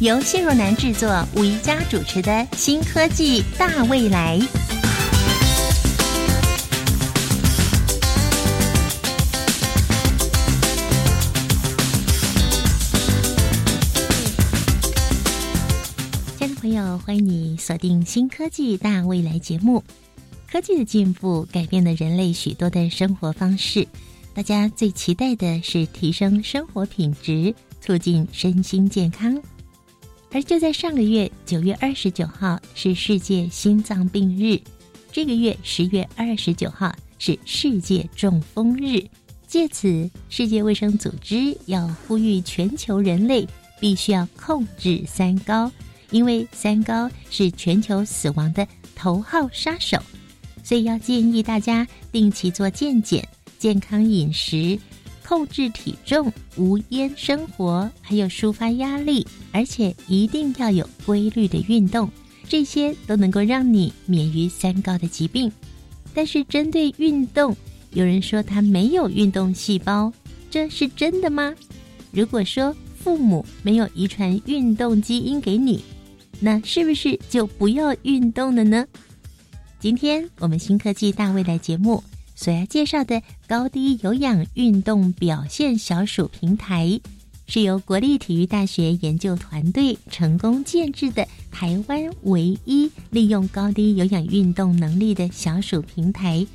由谢若楠制作、吴宜佳主持的《新科技大未来》。亲爱的朋友，欢迎你锁定《新科技大未来》节目。科技的进步改变了人类许多的生活方式，大家最期待的是提升生活品质。促进身心健康，而就在上个月九月二十九号是世界心脏病日，这个月十月二十九号是世界中风日。借此，世界卫生组织要呼吁全球人类必须要控制三高，因为三高是全球死亡的头号杀手，所以要建议大家定期做健检、健康饮食。控制体重、无烟生活，还有抒发压力，而且一定要有规律的运动，这些都能够让你免于三高的疾病。但是针对运动，有人说他没有运动细胞，这是真的吗？如果说父母没有遗传运动基因给你，那是不是就不要运动了呢？今天我们新科技大未来节目。所要介绍的高低有氧运动表现小鼠平台，是由国立体育大学研究团队成功建制的台湾唯一利用高低有氧运动能力的小鼠平台。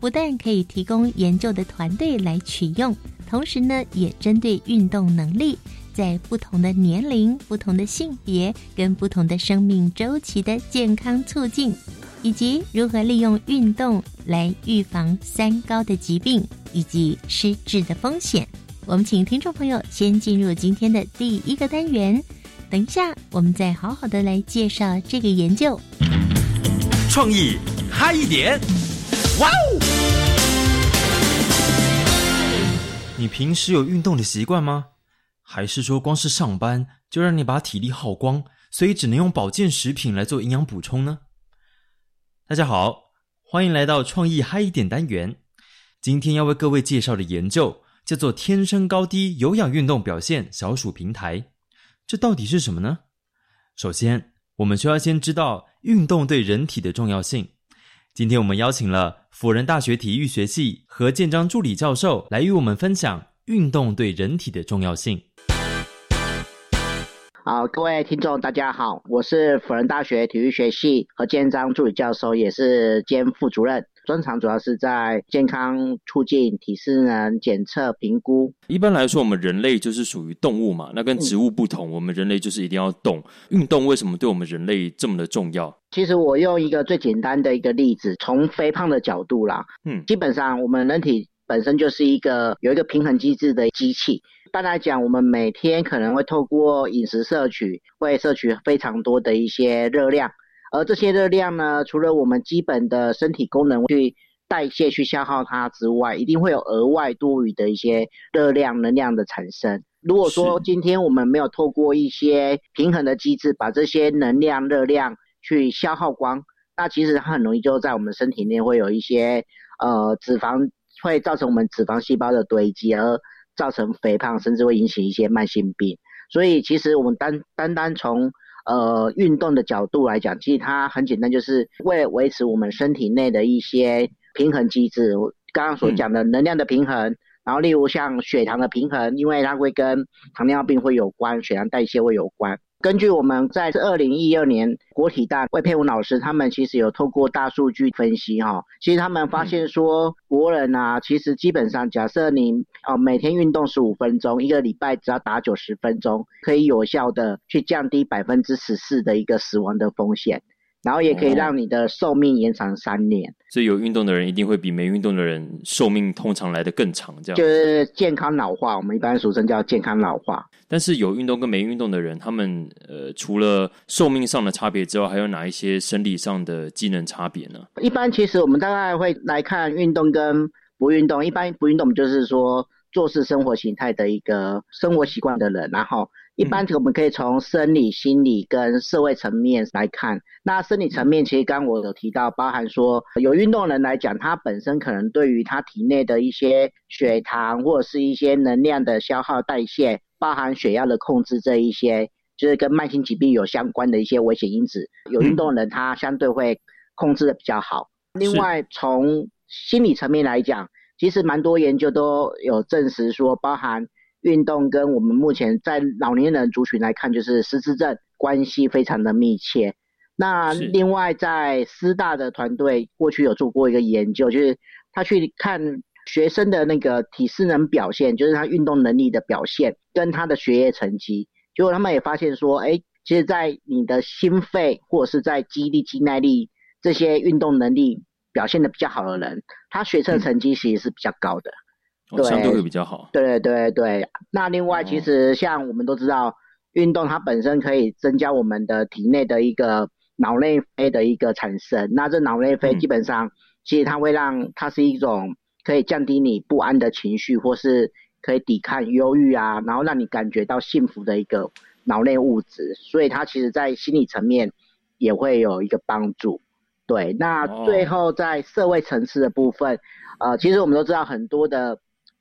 不但可以提供研究的团队来取用，同时呢，也针对运动能力在不同的年龄、不同的性别跟不同的生命周期的健康促进。以及如何利用运动来预防三高的疾病以及失智的风险，我们请听众朋友先进入今天的第一个单元。等一下，我们再好好的来介绍这个研究。创意嗨一点，哇哦！你平时有运动的习惯吗？还是说光是上班就让你把体力耗光，所以只能用保健食品来做营养补充呢？大家好，欢迎来到创意嗨一点单元。今天要为各位介绍的研究叫做“天生高低有氧运动表现小鼠平台”。这到底是什么呢？首先，我们需要先知道运动对人体的重要性。今天我们邀请了辅仁大学体育学系何建章助理教授来与我们分享运动对人体的重要性。好，各位听众，大家好，我是辅仁大学体育学系何建章助理教授，也是兼副主任，专长主要是在健康促进、体适能检测、评估。一般来说，我们人类就是属于动物嘛，那跟植物不同，我们人类就是一定要动。运动为什么对我们人类这么的重要？其实我用一个最简单的一个例子，从肥胖的角度啦，嗯，基本上我们人体本身就是一个有一个平衡机制的机器。一般来讲，我们每天可能会透过饮食摄取，会摄取非常多的一些热量，而这些热量呢，除了我们基本的身体功能去代谢、去消耗它之外，一定会有额外多余的一些热量、能量的产生。如果说今天我们没有透过一些平衡的机制，把这些能量、热量去消耗光，那其实它很容易就在我们身体内会有一些呃脂肪，会造成我们脂肪细胞的堆积而。造成肥胖，甚至会引起一些慢性病。所以，其实我们单单单从呃运动的角度来讲，其实它很简单，就是为维持我们身体内的一些平衡机制。刚刚所讲的能量的平衡，然后例如像血糖的平衡，因为它会跟糖尿病会有关，血糖代谢会有关。根据我们在二零一二年国体大魏佩文老师他们其实有透过大数据分析哈，其实他们发现说国人啊，其实基本上假设你哦每天运动十五分钟，一个礼拜只要打九十分钟，可以有效的去降低百分之十四的一个死亡的风险。然后也可以让你的寿命延长三年。所以有运动的人一定会比没运动的人寿命通常来的更长，这样就是健康老化，我们一般俗称叫健康老化。但是有运动跟没运动的人，他们呃除了寿命上的差别之外，还有哪一些生理上的机能差别呢？一般其实我们大概会来看运动跟不运动。一般不运动就是说做事生活形态的一个生活习惯的人，然后。一般我们可以从生理、心理跟社会层面来看。那生理层面，其实刚我有提到，包含说有运动人来讲，他本身可能对于他体内的一些血糖或者是一些能量的消耗代谢，包含血压的控制这一些，就是跟慢性疾病有相关的一些危险因子，有运动人他相对会控制的比较好。另外，从心理层面来讲，其实蛮多研究都有证实说，包含。运动跟我们目前在老年人族群来看，就是失智症关系非常的密切。那另外在师大的团队过去有做过一个研究，就是他去看学生的那个体适能表现，就是他运动能力的表现跟他的学业成绩。结果他们也发现说，哎，其实，在你的心肺或者是在肌力、肌耐力这些运动能力表现的比较好的人，他学测成绩其实是比较高的。相对会比较好。对对对那另外其实像我们都知道，运动它本身可以增加我们的体内的一个脑内啡的一个产生。那这脑内啡基本上其实它会让它是一种可以降低你不安的情绪，或是可以抵抗忧郁啊，然后让你感觉到幸福的一个脑内物质。所以它其实在心理层面也会有一个帮助。对，那最后在社会层次的部分，呃，其实我们都知道很多的。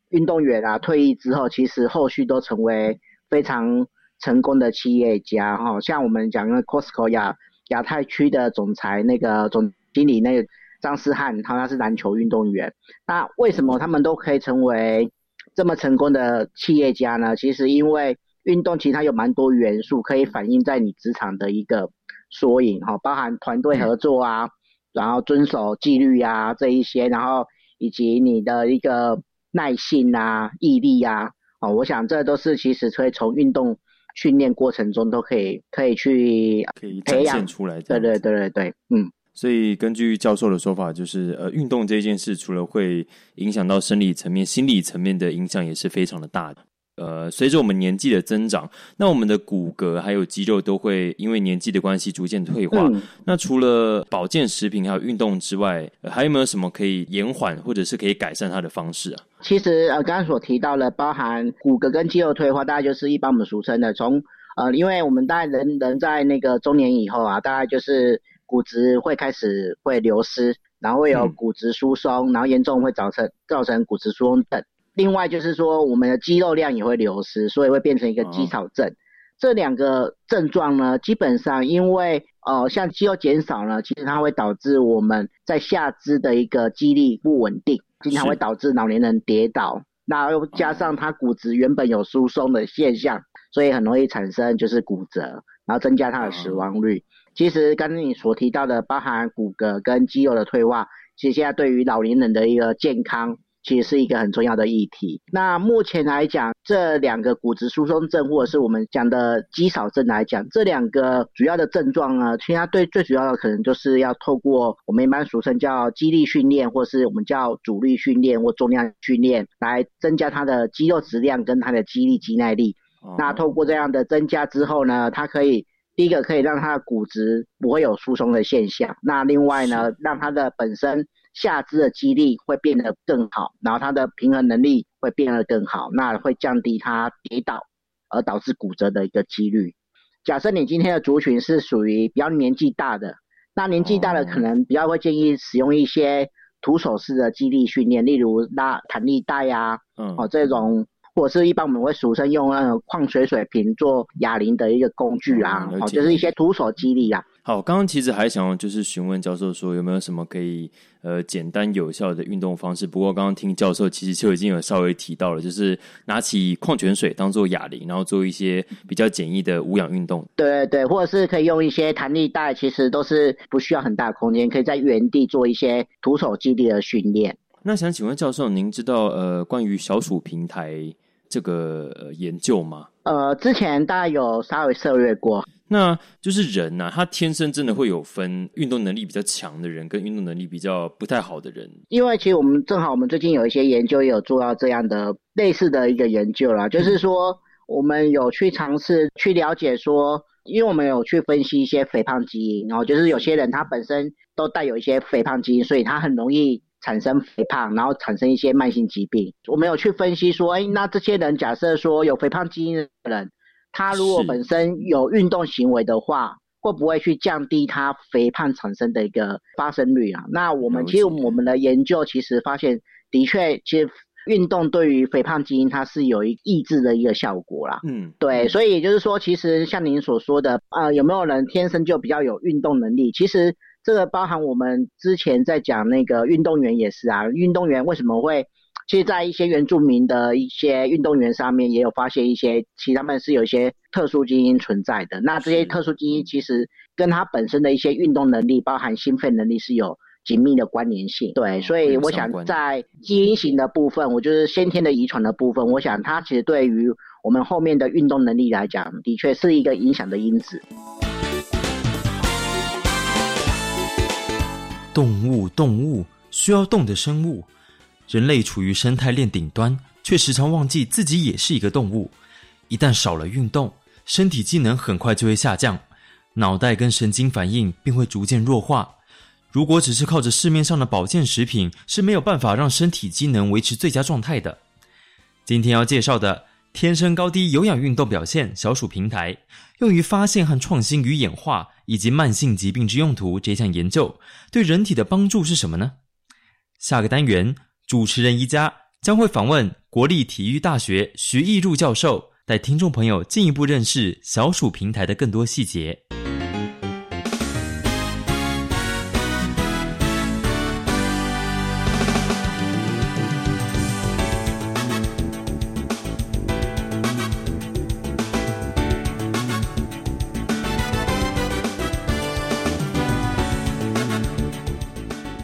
运动员啊，退役之后，其实后续都成为非常成功的企业家哈。像我们讲的 Costco 亚亚太区的总裁那个总经理那个张思翰，他他是篮球运动员。那为什么他们都可以成为这么成功的企业家呢？其实因为运动其实它有蛮多元素可以反映在你职场的一个缩影哈，包含团队合作啊，然后遵守纪律啊这一些，然后以及你的一个。耐性啊，毅力啊，哦，我想这都是其实可以从运动训练过程中都可以可以去可以展现出来。对对对对对，嗯。所以根据教授的说法，就是呃，运动这件事除了会影响到生理层面，心理层面的影响也是非常的大的。呃，随着我们年纪的增长，那我们的骨骼还有肌肉都会因为年纪的关系逐渐退化。那除了保健食品还有运动之外，还有没有什么可以延缓或者是可以改善它的方式啊？其实呃，刚刚所提到的，包含骨骼跟肌肉退化，大概就是一般我们俗称的从呃，因为我们大概人人在那个中年以后啊，大概就是骨质会开始会流失，然后会有骨质疏松，然后严重会造成造成骨质疏松等。另外就是说，我们的肌肉量也会流失，所以会变成一个肌少症。这两个症状呢，基本上因为呃，像肌肉减少呢，其实它会导致我们在下肢的一个肌力不稳定，经常会导致老年人跌倒。那又加上他骨质原本有疏松的现象，所以很容易产生就是骨折，然后增加他的死亡率。其实刚才你所提到的，包含骨骼跟肌肉的退化，其实现在对于老年人的一个健康。其实是一个很重要的议题。那目前来讲，这两个骨质疏松症，或者是我们讲的肌少症来讲，这两个主要的症状呢，其实它对最主要的可能就是要透过我们一般俗称叫肌力训练，或是我们叫阻力训练或重量训练，来增加它的肌肉质量跟它的肌力肌耐力。那透过这样的增加之后呢，它可以第一个可以让它的骨质不会有疏松的现象。那另外呢，让它的本身。下肢的肌力会变得更好，然后它的平衡能力会变得更好，那会降低它跌倒而导致骨折的一个几率。假设你今天的族群是属于比较年纪大的，那年纪大的可能比较会建议使用一些徒手式的肌力训练，例如拉弹力带呀，哦这种，或者是一般我们会俗称用那种矿泉水瓶做哑铃的一个工具啊，哦就是一些徒手肌力啊。好，刚刚其实还想要就是询问教授说有没有什么可以呃简单有效的运动方式。不过刚刚听教授其实就已经有稍微提到了，就是拿起矿泉水当做哑铃，然后做一些比较简易的无氧运动。对对对，或者是可以用一些弹力带，其实都是不需要很大空间，可以在原地做一些徒手肌力的训练。那想请问教授，您知道呃关于小鼠平台这个研究吗？呃，之前大家有稍微涉略过。那就是人呐，他天生真的会有分运动能力比较强的人跟运动能力比较不太好的人。因为其实我们正好，我们最近有一些研究也有做到这样的类似的一个研究啦，就是说我们有去尝试去了解说，因为我们有去分析一些肥胖基因，然后就是有些人他本身都带有一些肥胖基因，所以他很容易产生肥胖，然后产生一些慢性疾病。我们有去分析说，哎，那这些人假设说有肥胖基因的人。他如果本身有运动行为的话，会不会去降低他肥胖产生的一个发生率啊？那我们其实我们的研究其实发现，的确，其实运动对于肥胖基因它是有一抑制的一个效果啦。嗯，对，所以也就是说，其实像您所说的，呃，有没有人天生就比较有运动能力？其实这个包含我们之前在讲那个运动员也是啊，运动员为什么会？其实，在一些原住民的一些运动员上面，也有发现一些，其实他们是有一些特殊基因存在的。那这些特殊基因其实跟他本身的一些运动能力，包含心肺能力是有紧密的关联性。对，所以我想在基因型的部分，我就是先天的遗传的部分，我想它其实对于我们后面的运动能力来讲，的确是一个影响的因子。动物，动物需要动的生物。人类处于生态链顶端，却时常忘记自己也是一个动物。一旦少了运动，身体机能很快就会下降，脑袋跟神经反应便会逐渐弱化。如果只是靠着市面上的保健食品，是没有办法让身体机能维持最佳状态的。今天要介绍的“天生高低有氧运动表现小鼠平台”，用于发现和创新与演化以及慢性疾病之用途这项研究，对人体的帮助是什么呢？下个单元。主持人一家将会访问国立体育大学徐义入教授，带听众朋友进一步认识小鼠平台的更多细节。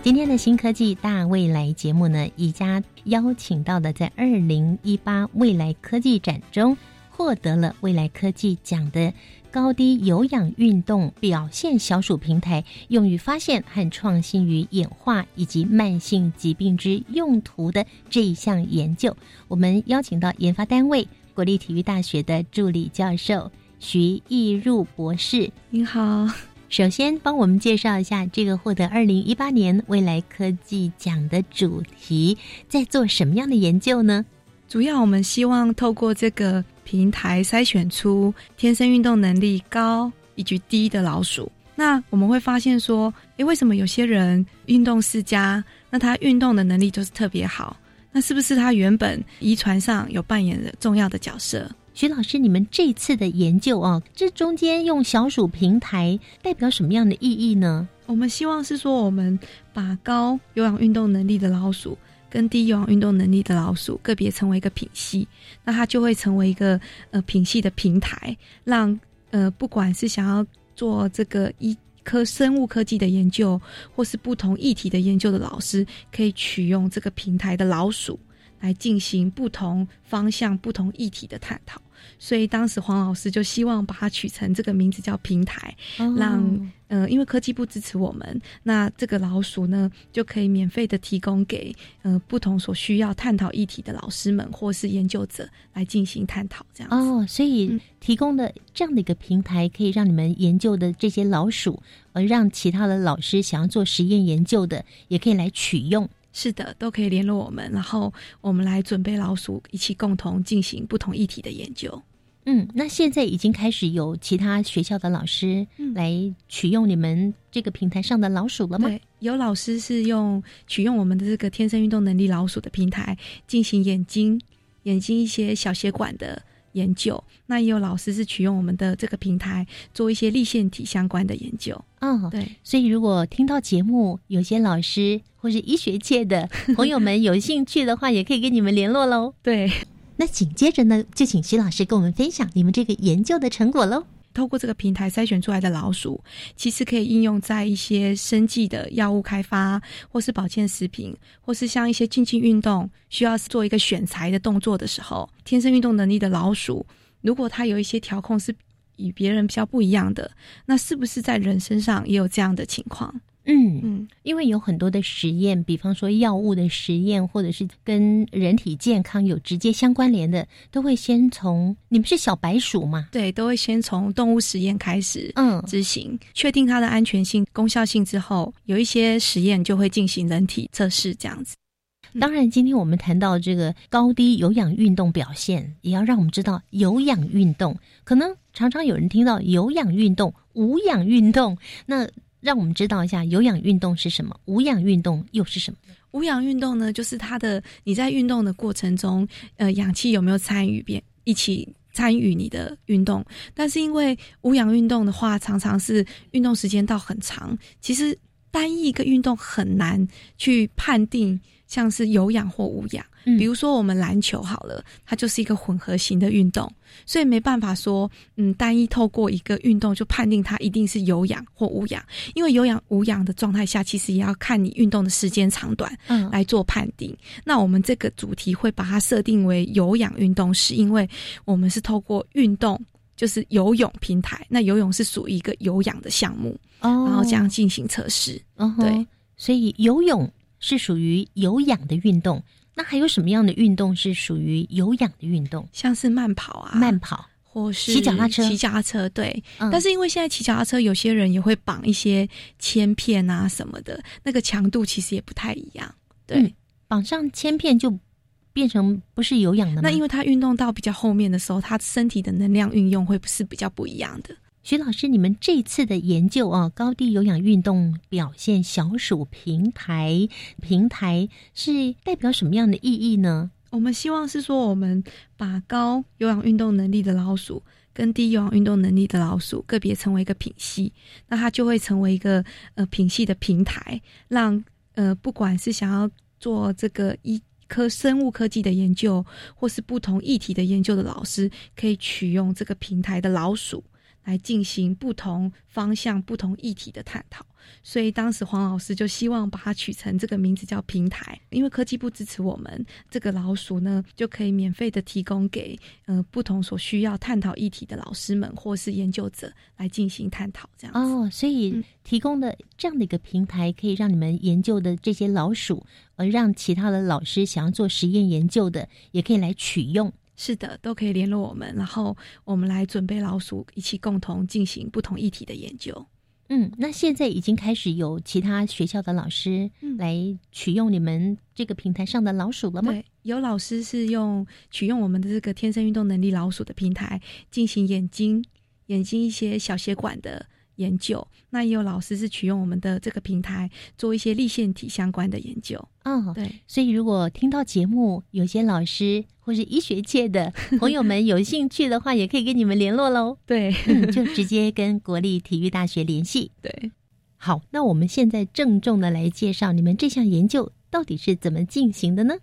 今天的新科技大未来节目呢，宜家邀请到的在二零一八未来科技展中获得了未来科技奖的高低有氧运动表现小鼠平台，用于发现和创新于演化以及慢性疾病之用途的这一项研究，我们邀请到研发单位国立体育大学的助理教授徐义入博士。您好。首先，帮我们介绍一下这个获得二零一八年未来科技奖的主题，在做什么样的研究呢？主要我们希望透过这个平台筛选出天生运动能力高以及低的老鼠。那我们会发现说，诶，为什么有些人运动世家，那他运动的能力就是特别好？那是不是他原本遗传上有扮演的重要的角色？徐老师，你们这次的研究啊，这中间用小鼠平台代表什么样的意义呢？我们希望是说，我们把高有氧运动能力的老鼠跟低有氧运动能力的老鼠个别成为一个品系，那它就会成为一个呃品系的平台，让呃不管是想要做这个医科生物科技的研究，或是不同议题的研究的老师，可以取用这个平台的老鼠。来进行不同方向、不同议题的探讨，所以当时黄老师就希望把它取成这个名字叫平台，让呃，因为科技部支持我们，那这个老鼠呢就可以免费的提供给呃不同所需要探讨议题的老师们或是研究者来进行探讨，这样哦，所以提供的这样的一个平台，可以让你们研究的这些老鼠，呃，让其他的老师想要做实验研究的，也可以来取用。是的，都可以联络我们，然后我们来准备老鼠，一起共同进行不同议题的研究。嗯，那现在已经开始有其他学校的老师来取用你们这个平台上的老鼠了吗？对，有老师是用取用我们的这个天生运动能力老鼠的平台进行眼睛、眼睛一些小血管的。研究，那也有老师是取用我们的这个平台做一些立腺体相关的研究。嗯，对。所以如果听到节目，有些老师或是医学界的朋友们有兴趣的话，也可以跟你们联络喽。对。那紧接着呢，就请徐老师跟我们分享你们这个研究的成果喽。透过这个平台筛选出来的老鼠，其实可以应用在一些生计的药物开发，或是保健食品，或是像一些竞技运动需要做一个选材的动作的时候，天生运动能力的老鼠，如果它有一些调控是与别人比较不一样的，那是不是在人身上也有这样的情况？嗯嗯，因为有很多的实验，比方说药物的实验，或者是跟人体健康有直接相关联的，都会先从你们是小白鼠嘛？对，都会先从动物实验开始，嗯，执行，确定它的安全性、功效性之后，有一些实验就会进行人体测试，这样子。当然，今天我们谈到这个高低有氧运动表现，也要让我们知道有氧运动。可能常常有人听到有氧运动、无氧运动，那。让我们知道一下有氧运动是什么，无氧运动又是什么？无氧运动呢，就是它的你在运动的过程中，呃，氧气有没有参与，变一起参与你的运动？但是因为无氧运动的话，常常是运动时间到很长，其实单一一个运动很难去判定。像是有氧或无氧，比如说我们篮球好了，它就是一个混合型的运动，所以没办法说，嗯，单一透过一个运动就判定它一定是有氧或无氧，因为有氧无氧的状态下，其实也要看你运动的时间长短，嗯，来做判定。那我们这个主题会把它设定为有氧运动，是因为我们是透过运动，就是游泳平台，那游泳是属于一个有氧的项目，哦，然后这样进行测试，对，所以游泳。是属于有氧的运动，那还有什么样的运动是属于有氧的运动？像是慢跑啊，慢跑或是骑脚踏车，骑脚踏车对。但是因为现在骑脚踏车，有些人也会绑一些铅片啊什么的，那个强度其实也不太一样。对，绑上铅片就变成不是有氧的。那因为他运动到比较后面的时候，他身体的能量运用会是比较不一样的。徐老师，你们这次的研究啊，高低有氧运动表现小鼠平台平台是代表什么样的意义呢？我们希望是说，我们把高有氧运动能力的老鼠跟低有氧运动能力的老鼠个别成为一个品系，那它就会成为一个呃品系的平台，让呃不管是想要做这个医科生物科技的研究，或是不同议题的研究的老师，可以取用这个平台的老鼠。来进行不同方向、不同议题的探讨，所以当时黄老师就希望把它取成这个名字叫平台，因为科技部支持我们，这个老鼠呢就可以免费的提供给呃不同所需要探讨议题的老师们或是研究者来进行探讨，这样哦，所以提供的这样的一个平台，可以让你们研究的这些老鼠，呃让其他的老师想要做实验研究的，也可以来取用。是的，都可以联络我们，然后我们来准备老鼠，一起共同进行不同议题的研究。嗯，那现在已经开始有其他学校的老师来取用你们这个平台上的老鼠了吗？对，有老师是用取用我们的这个天生运动能力老鼠的平台进行眼睛、眼睛一些小血管的。研究，那也有老师是取用我们的这个平台做一些立腺体相关的研究。嗯，对。所以如果听到节目，有些老师或是医学界的朋友们有兴趣的话，也可以跟你们联络喽。对，就直接跟国立体育大学联系。对，好，那我们现在郑重的来介绍你们这项研究到底是怎么进行的呢？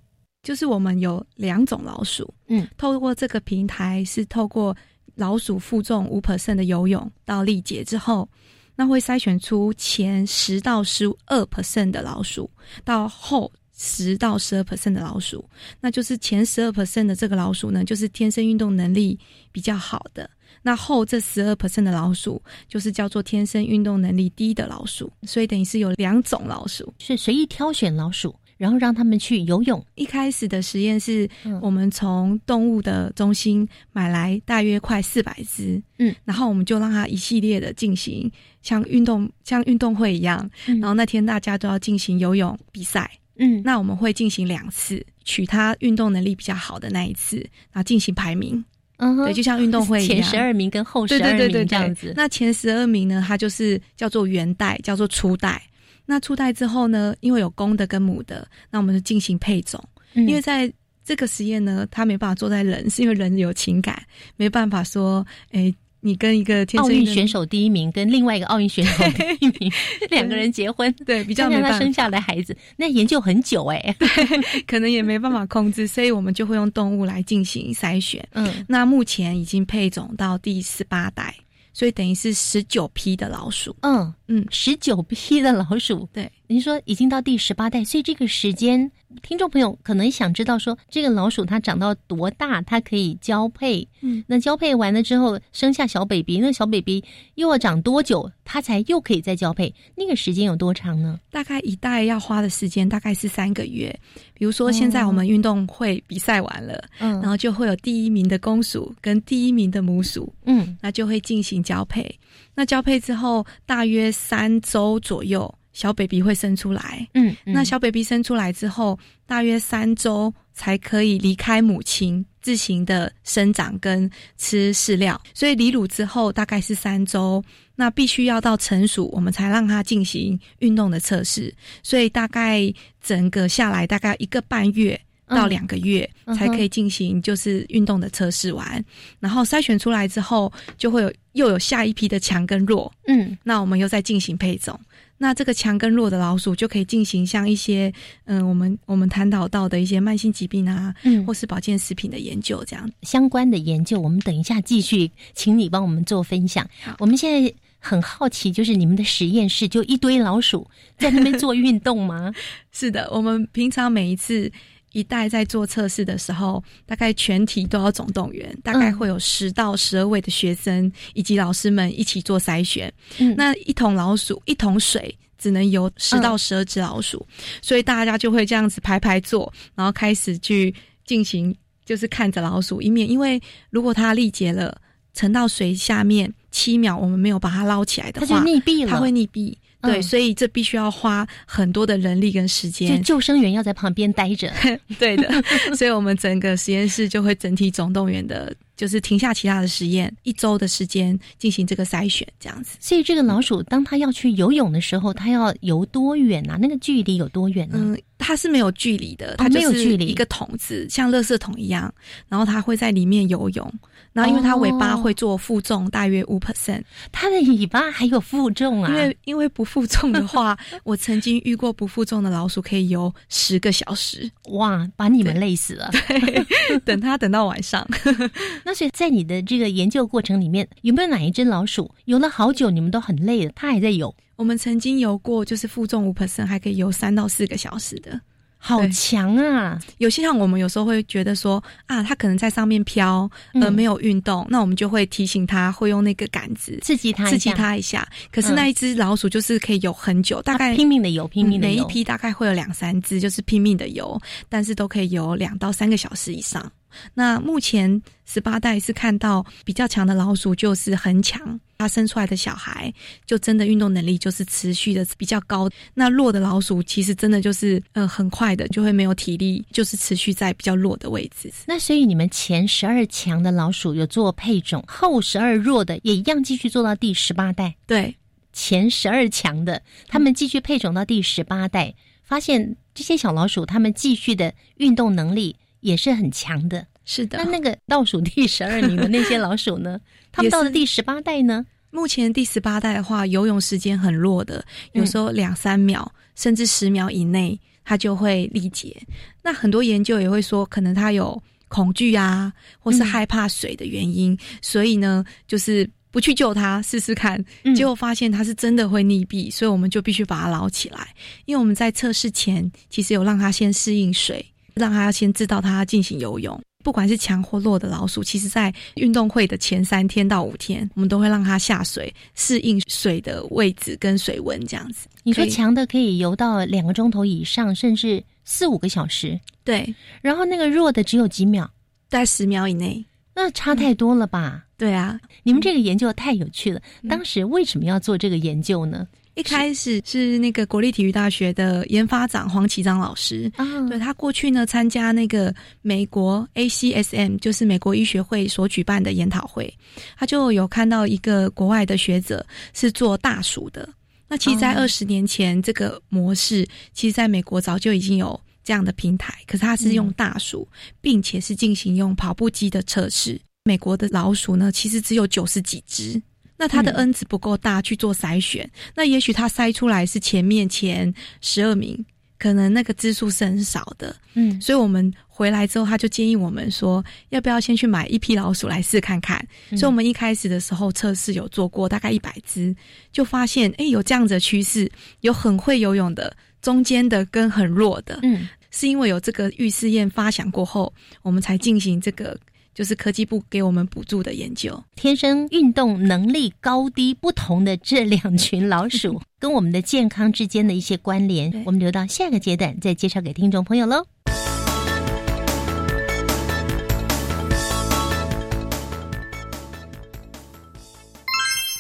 就是我们有两种老鼠，嗯，透过这个平台是透过。老鼠负重五 percent 的游泳到力竭之后，那会筛选出前十到十二 percent 的老鼠，到后十到十二 percent 的老鼠，那就是前十二 percent 的这个老鼠呢，就是天生运动能力比较好的；那后这十二 percent 的老鼠，就是叫做天生运动能力低的老鼠。所以等于是有两种老鼠，是随意挑选老鼠。然后让他们去游泳。一开始的实验是我们从动物的中心买来大约快四百只，嗯，然后我们就让它一系列的进行像运动像运动会一样，然后那天大家都要进行游泳比赛，嗯，那我们会进行两次，取它运动能力比较好的那一次，然后进行排名，嗯，对，就像运动会一样，前十二名跟后十二名这样子。那前十二名呢，它就是叫做元代，叫做初代。那初代之后呢？因为有公的跟母的，那我们就进行配种。因为在这个实验呢，它没办法做在人，是因为人有情感，没办法说，哎，你跟一个奥运选手第一名跟另外一个奥运选手第一名两个人结婚，对，比较没办法生下来孩子，那研究很久哎，可能也没办法控制，所以我们就会用动物来进行筛选。嗯，那目前已经配种到第十八代。所以等于是十九批的老鼠，嗯嗯，十九批的老鼠，对，您说已经到第十八代，所以这个时间，听众朋友可能想知道说，这个老鼠它长到多大，它可以交配？嗯，那交配完了之后生下小 baby，那小 baby 又要长多久，它才又可以再交配？那个时间有多长呢？大概一代要花的时间大概是三个月。比如说现在我们运动会比赛完了，嗯，然后就会有第一名的公鼠跟第一名的母鼠，嗯，那就会进行交配。那交配之后大约三周左右。小 baby 会生出来，嗯，那小 baby 生出来之后，大约三周才可以离开母亲，自行的生长跟吃饲料。所以离乳之后大概是三周，那必须要到成熟，我们才让它进行运动的测试。所以大概整个下来大概一个半月到两个月才可以进行就是运动的测试完，然后筛选出来之后，就会有又有下一批的强跟弱，嗯，那我们又再进行配种。那这个强跟弱的老鼠就可以进行像一些，嗯，我们我们探讨到的一些慢性疾病啊，嗯，或是保健食品的研究，这样相关的研究，我们等一下继续，请你帮我们做分享。我们现在很好奇，就是你们的实验室就一堆老鼠在那边做运动吗？是的，我们平常每一次。一代在做测试的时候，大概全体都要总动员，大概会有十到十二位的学生以及老师们一起做筛选。那一桶老鼠，一桶水只能有十到十二只老鼠，所以大家就会这样子排排坐，然后开始去进行，就是看着老鼠一面，因为如果它力竭了，沉到水下面七秒，我们没有把它捞起来的话，它就溺毙了，它会溺毙。对，所以这必须要花很多的人力跟时间，就救生员要在旁边待着。对的，所以我们整个实验室就会整体总动员的。就是停下其他的实验，一周的时间进行这个筛选，这样子。所以这个老鼠，当它要去游泳的时候，它要游多远啊？那个距离有多远呢？嗯，它是没有距离的，它没有距离，一个桶子像垃圾桶一样，然后它会在里面游泳。然后因为它尾巴会做负重，大约五 percent，它的尾巴还有负重啊？因为因为不负重的话，我曾经遇过不负重的老鼠可以游十个小时，哇，把你们累死了。对，等它等到晚上。那所以在你的这个研究过程里面，有没有哪一只老鼠游了好久，你们都很累了，它还在游？我们曾经游过，就是负重五 percent 还可以游三到四个小时的。好强啊！有些像我们有时候会觉得说啊，它可能在上面飘，呃，没有运动，那我们就会提醒它，会用那个杆子刺激它，刺激它一下。可是那一只老鼠就是可以游很久，大概拼命的游，拼命的游。每一批大概会有两三只，就是拼命的游，但是都可以游两到三个小时以上。那目前十八代是看到比较强的老鼠，就是很强，它生出来的小孩就真的运动能力就是持续的比较高。那弱的老鼠其实真的就是呃很快的就会没有体力，就是持续在比较弱的位置。那所以你们前十二强的老鼠有做配种，后十二弱的也一样继续做到第十八代。对，前十二强的他们继续配种到第十八代，发现这些小老鼠他们继续的运动能力。也是很强的，是的。那那个倒数第十二名的那些老鼠呢？他们到了第十八代呢？目前第十八代的话，游泳时间很弱的，有时候两三秒甚至十秒以内，它就会力竭。那很多研究也会说，可能它有恐惧啊，或是害怕水的原因，所以呢，就是不去救它试试看。结果发现它是真的会溺毙，所以我们就必须把它捞起来。因为我们在测试前，其实有让它先适应水。让他先知道他要进行游泳，不管是强或弱的老鼠，其实在运动会的前三天到五天，我们都会让它下水适应水的位置跟水温这样子。你说强的可以游到两个钟头以上，甚至四五个小时，对。然后那个弱的只有几秒，在十秒以内，那差太多了吧？对啊，你们这个研究太有趣了。当时为什么要做这个研究呢？一开始是那个国立体育大学的研发长黄启章老师，对他过去呢参加那个美国 ACSM，就是美国医学会所举办的研讨会，他就有看到一个国外的学者是做大鼠的。那其实，在二十年前，这个模式其实在美国早就已经有这样的平台，可是他是用大鼠，并且是进行用跑步机的测试。美国的老鼠呢，其实只有九十几只。那它的 N 值不够大去做筛选，那也许它筛出来是前面前十二名，可能那个支数是很少的，嗯，所以我们。回来之后，他就建议我们说，要不要先去买一批老鼠来试看看。所以，我们一开始的时候测试有做过，大概一百只，就发现，哎，有这样子的趋势，有很会游泳的，中间的跟很弱的。嗯，是因为有这个预试验发想过后，我们才进行这个。就是科技部给我们补助的研究，天生运动能力高低不同的这两群老鼠 跟我们的健康之间的一些关联，我们留到下个阶段再介绍给听众朋友喽。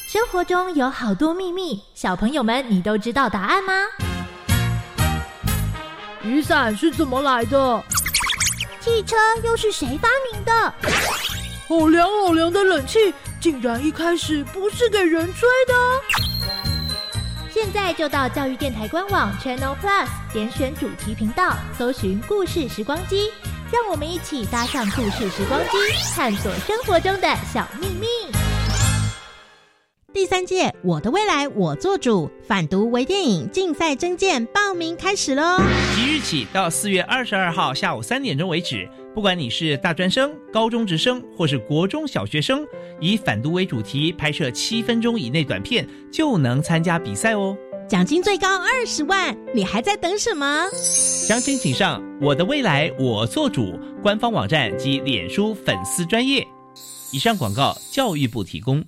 生活中有好多秘密，小朋友们，你都知道答案吗？雨伞是怎么来的？汽车又是谁发明的？好凉好凉的冷气，竟然一开始不是给人吹的。现在就到教育电台官网 Channel Plus 点选主题频道，搜寻故事时光机，让我们一起搭上故事时光机，探索生活中的小秘密。第三届“我的未来我做主”反毒微电影竞赛征件报名开始喽！即日起到四月二十二号下午三点钟为止，不管你是大专生、高中职生或是国中小学生，以反毒为主题拍摄七分钟以内短片就能参加比赛哦！奖金最高二十万，你还在等什么？详情请上“我的未来我做主”官方网站及脸书粉丝专业。以上广告，教育部提供。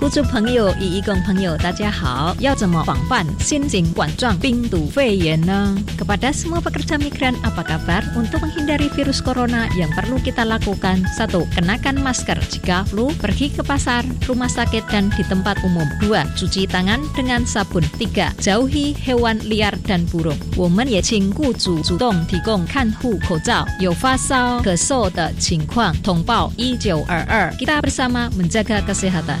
雇主朋友、与义工朋友，大家好！要怎么防范新型冠状病毒肺炎呢？Kepada semua pekerja migran, apa kabar? Untuk menghindari virus corona, yang perlu kita lakukan satu, kenakan masker jika flu, pergi ke pasar, rumah sakit dan di tempat umum. Dua, cuci tangan dengan sabun. Tiga, jauhi hewan liar dan burung. 我们也请雇主主动提供看护口罩。有发烧、咳嗽的情况，通报一九二二。Kita bersama menjaga kesehatan.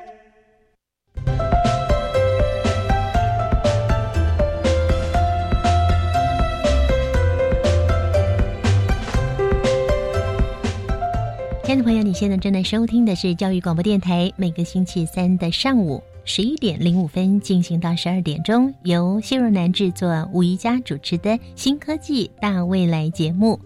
亲爱的朋友，你现在正在收听的是教育广播电台，每个星期三的上午十一点零五分进行到十二点钟，由谢若楠制作、吴怡佳主持的《新科技大未来》节目。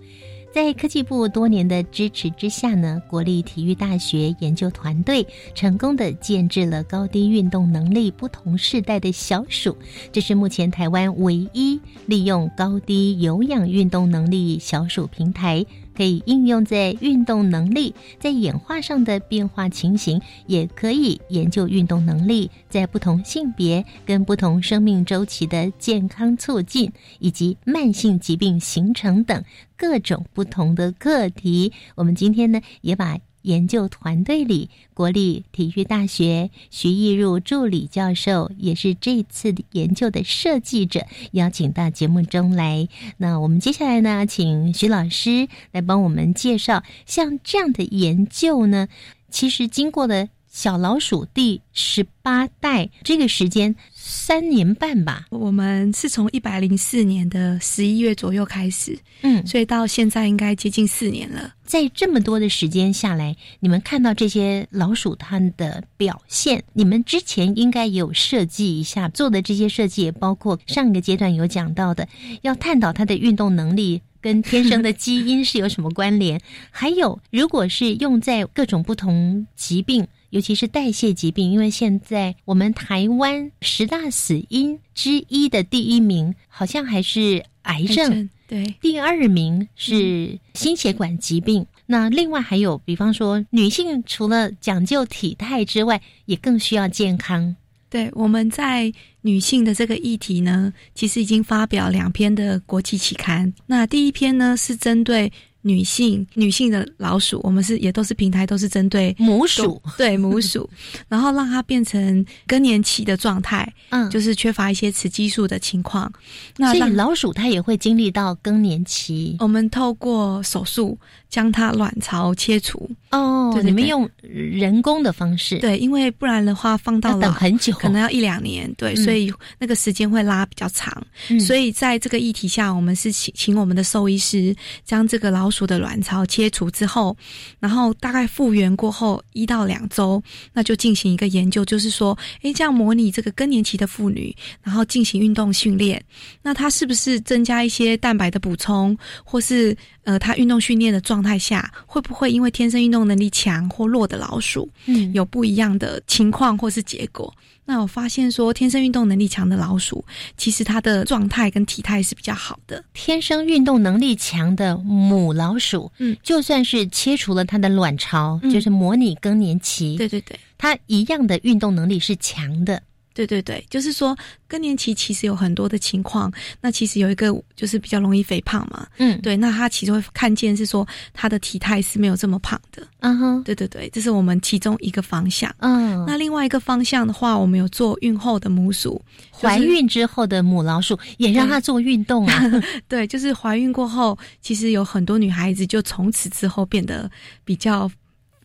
在科技部多年的支持之下呢，国立体育大学研究团队成功的建制了高低运动能力不同世代的小鼠，这是目前台湾唯一利用高低有氧运动能力小鼠平台。可以应用在运动能力在演化上的变化情形，也可以研究运动能力在不同性别跟不同生命周期的健康促进，以及慢性疾病形成等各种不同的课题。我们今天呢，也把。研究团队里，国立体育大学徐义入助理教授也是这次研究的设计者，邀请到节目中来。那我们接下来呢，请徐老师来帮我们介绍，像这样的研究呢，其实经过了小老鼠第十八代，这个时间。三年半吧，我们是从一百零四年的十一月左右开始，嗯，所以到现在应该接近四年了。在这么多的时间下来，你们看到这些老鼠它的表现，你们之前应该也有设计一下做的这些设计，也包括上一个阶段有讲到的，要探讨它的运动能力跟天生的基因是有什么关联，还有如果是用在各种不同疾病。尤其是代谢疾病，因为现在我们台湾十大死因之一的第一名，好像还是癌症，对，第二名是心血管疾病。那另外还有，比方说女性除了讲究体态之外，也更需要健康。对，我们在女性的这个议题呢，其实已经发表两篇的国际期刊。那第一篇呢是针对。女性女性的老鼠，我们是也都是平台，都是针对母鼠，对母鼠，然后让它变成更年期的状态，嗯，就是缺乏一些雌激素的情况。那所以老鼠它也会经历到更年期。我们透过手术将它卵巢切除。哦，你们用人工的方式？对，因为不然的话放到等很久，可能要一两年。对，所以那个时间会拉比较长。所以在这个议题下，我们是请请我们的兽医师将这个老鼠。鼠的卵巢切除之后，然后大概复原过后一到两周，那就进行一个研究，就是说，诶，这样模拟这个更年期的妇女，然后进行运动训练，那她是不是增加一些蛋白的补充，或是呃，她运动训练的状态下，会不会因为天生运动能力强或弱的老鼠，嗯，有不一样的情况或是结果？那我发现说，天生运动能力强的老鼠，其实它的状态跟体态是比较好的。天生运动能力强的母老鼠，嗯，就算是切除了它的卵巢，就是模拟更年期，对对对，它一样的运动能力是强的。对对对，就是说更年期其实有很多的情况，那其实有一个就是比较容易肥胖嘛，嗯，对，那他其实会看见是说他的体态是没有这么胖的，嗯哼，对对对，这是我们其中一个方向，嗯，那另外一个方向的话，我们有做孕后的母鼠，怀孕之后的母老鼠也让它做运动啊，对，就是怀孕过后，其实有很多女孩子就从此之后变得比较。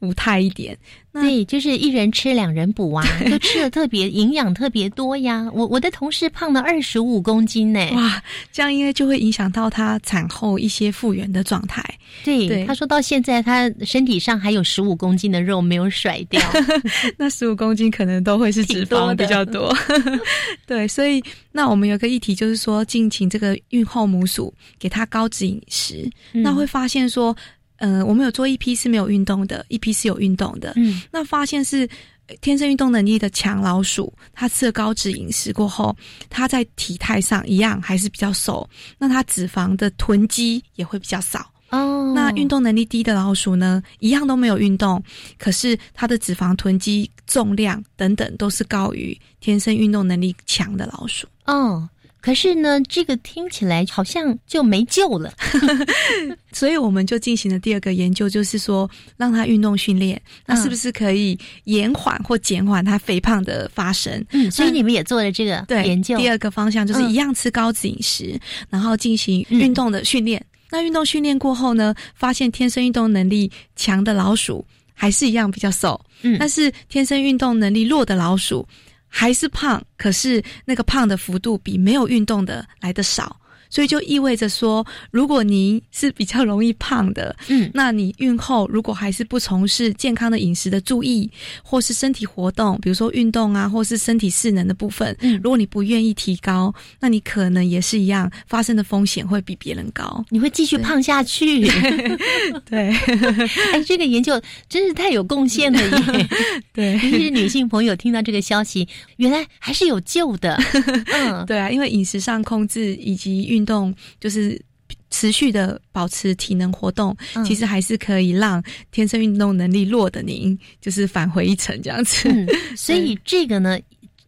无态一点，对，就是一人吃两人补啊，都吃的特别营养特别多呀。我我的同事胖了二十五公斤呢，哇，这样应该就会影响到她产后一些复原的状态。对，他说到现在，他身体上还有十五公斤的肉没有甩掉，那十五公斤可能都会是脂肪比较多。对，所以那我们有个议题就是说，进行这个孕后母鼠给她高脂饮食，那会发现说。嗯，我们有做一批是没有运动的，一批是有运动的。嗯，那发现是天生运动能力的强老鼠，它吃了高脂饮食过后，它在体态上一样还是比较瘦，那它脂肪的囤积也会比较少。哦，那运动能力低的老鼠呢，一样都没有运动，可是它的脂肪囤积、重量等等都是高于天生运动能力强的老鼠。哦。可是呢，这个听起来好像就没救了，所以我们就进行了第二个研究，就是说让他运动训练，那是不是可以延缓或减缓他肥胖的发生？嗯，所以你们也做了这个研究。第二个方向就是一样吃高脂饮食，然后进行运动的训练。那运动训练过后呢，发现天生运动能力强的老鼠还是一样比较瘦，嗯，但是天生运动能力弱的老鼠。还是胖，可是那个胖的幅度比没有运动的来的少。所以就意味着说，如果您是比较容易胖的，嗯，那你孕后如果还是不从事健康的饮食的注意，或是身体活动，比如说运动啊，或是身体势能的部分，嗯，如果你不愿意提高，那你可能也是一样发生的风险会比别人高，你会继续胖下去。对，哎，这个研究真是太有贡献了耶！对，其实女性朋友听到这个消息，原来还是有救的。嗯，对啊，因为饮食上控制以及运。运动就是持续的保持体能活动，其实还是可以让天生运动能力弱的您，就是返回一层这样子。所以这个呢，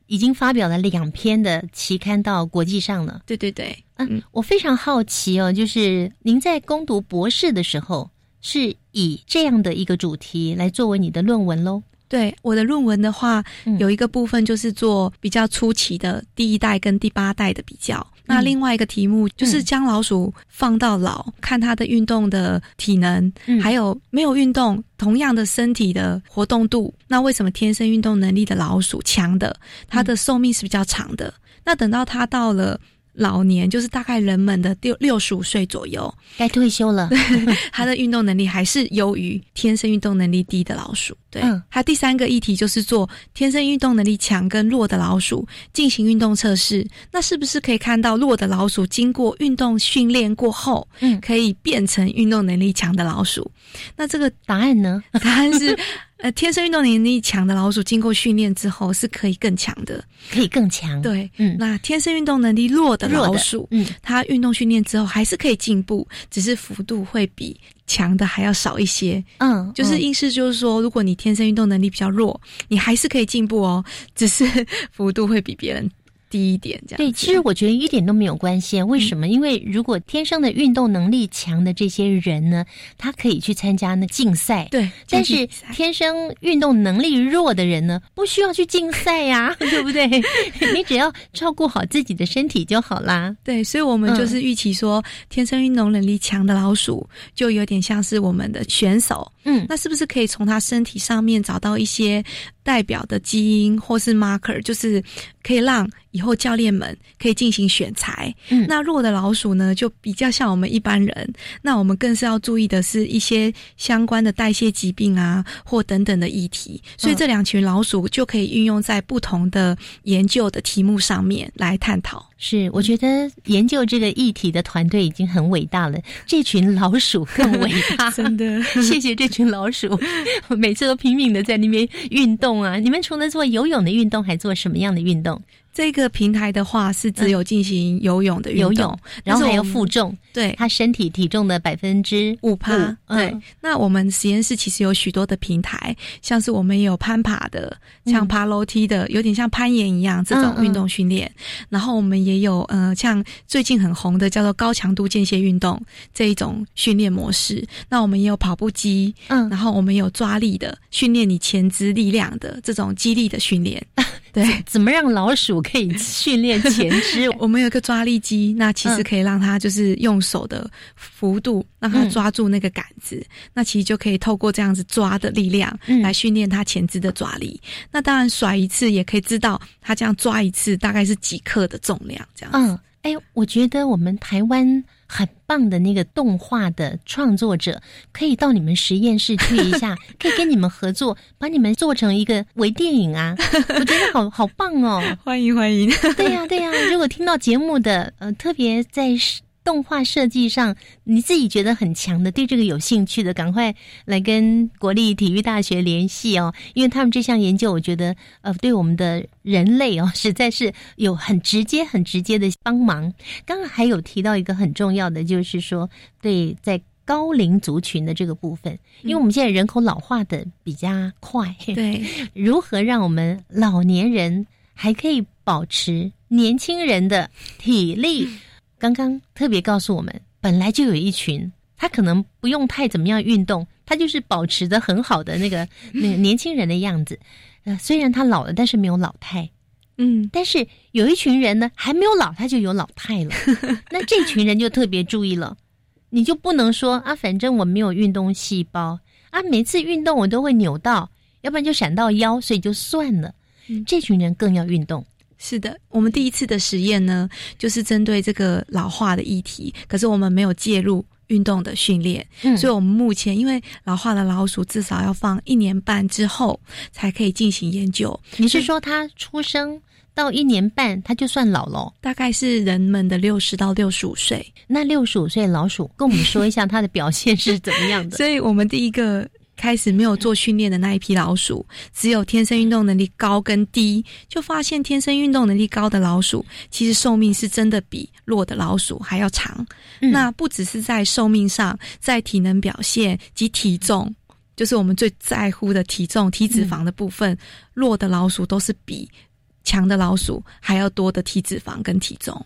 已经发表了两篇的期刊到国际上了。对对对，嗯，我非常好奇哦，就是您在攻读博士的时候，是以这样的一个主题来作为你的论文喽？对我的论文的话，有一个部分就是做比较初期的第一代跟第八代的比较。那另外一个题目就是将老鼠放到老，看它的运动的体能，还有没有运动同样的身体的活动度。那为什么天生运动能力的老鼠强的，它的寿命是比较长的？那等到它到了。老年就是大概人们的六六十五岁左右，该退休了。他的运动能力还是优于天生运动能力低的老鼠。对，他第三个议题就是做天生运动能力强跟弱的老鼠进行运动测试。那是不是可以看到弱的老鼠经过运动训练过后，嗯，可以变成运动能力强的老鼠？那这个答案呢？答案是。呃，天生运动能力强的老鼠，经过训练之后是可以更强的，可以更强。对，嗯，那天生运动能力弱的老鼠，嗯，它运动训练之后还是可以进步，只是幅度会比强的还要少一些。嗯，就是意思就是说，如果你天生运动能力比较弱，你还是可以进步哦，只是 幅度会比别人。低一点，这样。对，其实我觉得一点都没有关系。为什么？因为如果天生的运动能力强的这些人呢，他可以去参加那竞赛。对，但是天生运动能力弱的人呢，不需要去竞赛呀，对不对？你只要照顾好自己的身体就好啦。对，所以我们就是预期说，天生运动能力强的老鼠，就有点像是我们的选手。嗯，那是不是可以从他身体上面找到一些代表的基因或是 marker，就是可以让以后教练们可以进行选材？嗯，那弱的老鼠呢，就比较像我们一般人。那我们更是要注意的是一些相关的代谢疾病啊，或等等的议题。所以这两群老鼠就可以运用在不同的研究的题目上面来探讨。是，我觉得研究这个议题的团队已经很伟大了，这群老鼠更伟大。真的，谢谢这群老鼠，每次都拼命的在那边运动啊！你们除了做游泳的运动，还做什么样的运动？这个平台的话是只有进行游泳的游泳，然后还有负重，对他身体体重的百分之五趴。对，那我们实验室其实有许多的平台，像是我们也有攀爬的，像爬楼梯的，有点像攀岩一样这种运动训练。然后我们也有呃，像最近很红的叫做高强度间歇运动这一种训练模式。那我们也有跑步机，嗯，然后我们有抓力的训练你前肢力量的这种肌力的训练。对，怎么让老鼠可以训练前肢？我们有一个抓力机，那其实可以让它就是用手的幅度让它抓住那个杆子，那其实就可以透过这样子抓的力量来训练它前肢的抓力。那当然甩一次也可以知道它这样抓一次大概是几克的重量这样。嗯，哎，我觉得我们台湾。很棒的那个动画的创作者，可以到你们实验室去一下，可以跟你们合作，把你们做成一个微电影啊！我觉得好好棒哦，欢迎欢迎！对呀对呀，如果听到节目的呃，特别在。动画设计上，你自己觉得很强的，对这个有兴趣的，赶快来跟国立体育大学联系哦，因为他们这项研究，我觉得呃，对我们的人类哦，实在是有很直接、很直接的帮忙。刚刚还有提到一个很重要的，就是说对在高龄族群的这个部分，因为我们现在人口老化的比较快，对，如何让我们老年人还可以保持年轻人的体力？刚刚特别告诉我们，本来就有一群，他可能不用太怎么样运动，他就是保持的很好的那个 那个年轻人的样子。呃，虽然他老了，但是没有老态。嗯，但是有一群人呢，还没有老，他就有老态了。那这群人就特别注意了，你就不能说啊，反正我没有运动细胞啊，每次运动我都会扭到，要不然就闪到腰，所以就算了。这群人更要运动。是的，我们第一次的实验呢，就是针对这个老化的议题，可是我们没有介入运动的训练，嗯，所以我们目前因为老化的老鼠至少要放一年半之后才可以进行研究。你是说它出生到一年半，它就算老了？大概是人们的六十到六十五岁。那六十五岁老鼠，跟我们说一下它的表现是怎么样的？所以我们第一个。开始没有做训练的那一批老鼠，只有天生运动能力高跟低，就发现天生运动能力高的老鼠，其实寿命是真的比弱的老鼠还要长。那不只是在寿命上，在体能表现及体重，就是我们最在乎的体重、体脂肪的部分，弱的老鼠都是比强的老鼠还要多的体脂肪跟体重，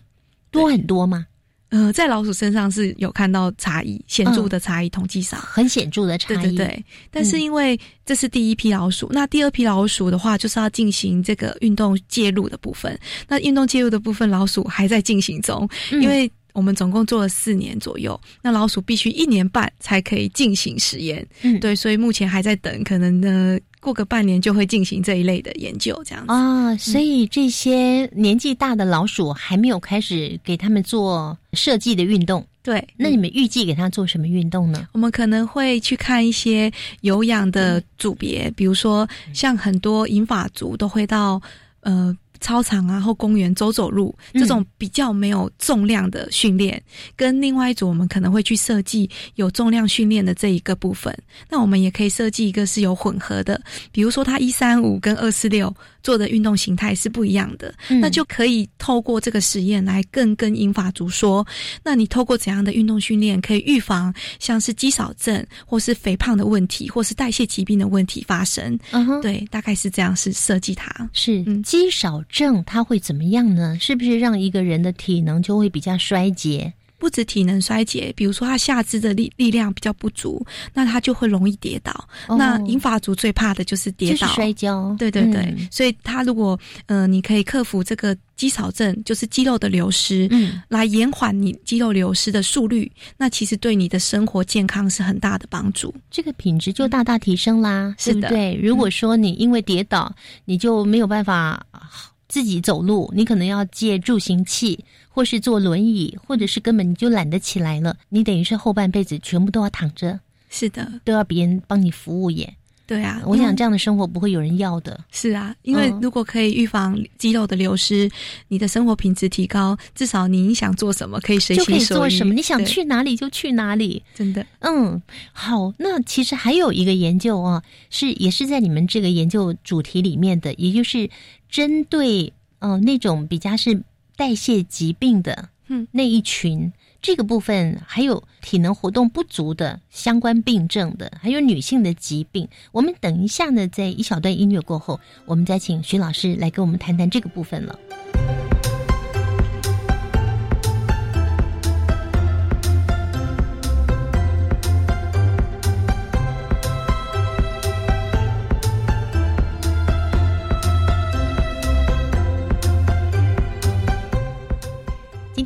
多很多吗？呃，在老鼠身上是有看到差异，显著的差异，统计上很显著的差异。对对对，但是因为这是第一批老鼠，那第二批老鼠的话，就是要进行这个运动介入的部分。那运动介入的部分，老鼠还在进行中，因为我们总共做了四年左右，那老鼠必须一年半才可以进行实验。嗯，对，所以目前还在等，可能呢。过个半年就会进行这一类的研究，这样子啊。所以这些年纪大的老鼠还没有开始给他们做设计的运动。对，那你们预计给他做什么运动呢？我们可能会去看一些有氧的组别，比如说像很多银发族都会到呃。操场啊，或公园走走路，这种比较没有重量的训练，跟另外一组我们可能会去设计有重量训练的这一个部分。那我们也可以设计一个是有混合的，比如说他一三五跟二四六做的运动形态是不一样的，那就可以透过这个实验来更跟英法族说，那你透过怎样的运动训练可以预防像是肌少症或是肥胖的问题，或是代谢疾病的问题发生？嗯哼，对，大概是这样，是设计它是嗯肌少。症它会怎么样呢？是不是让一个人的体能就会比较衰竭？不止体能衰竭，比如说他下肢的力力量比较不足，那他就会容易跌倒。那银发族最怕的就是跌倒、摔跤。对对对，所以他如果呃，你可以克服这个肌少症，就是肌肉的流失，嗯，来延缓你肌肉流失的速率，那其实对你的生活健康是很大的帮助，这个品质就大大提升啦，对不对？如果说你因为跌倒，你就没有办法自己走路，你可能要借助行器。或是坐轮椅，或者是根本你就懒得起来了，你等于是后半辈子全部都要躺着，是的，都要别人帮你服务耶。对啊，我想这样的生活不会有人要的。是啊，因为如果可以预防肌肉的流失，你的生活品质提高，至少你想做什么可以随心就可以做什么，你想去哪里就去哪里。真的，嗯，好，那其实还有一个研究啊，是也是在你们这个研究主题里面的，也就是针对呃那种比较是。代谢疾病的嗯那一群，这个部分还有体能活动不足的相关病症的，还有女性的疾病。我们等一下呢，在一小段音乐过后，我们再请徐老师来跟我们谈谈这个部分了。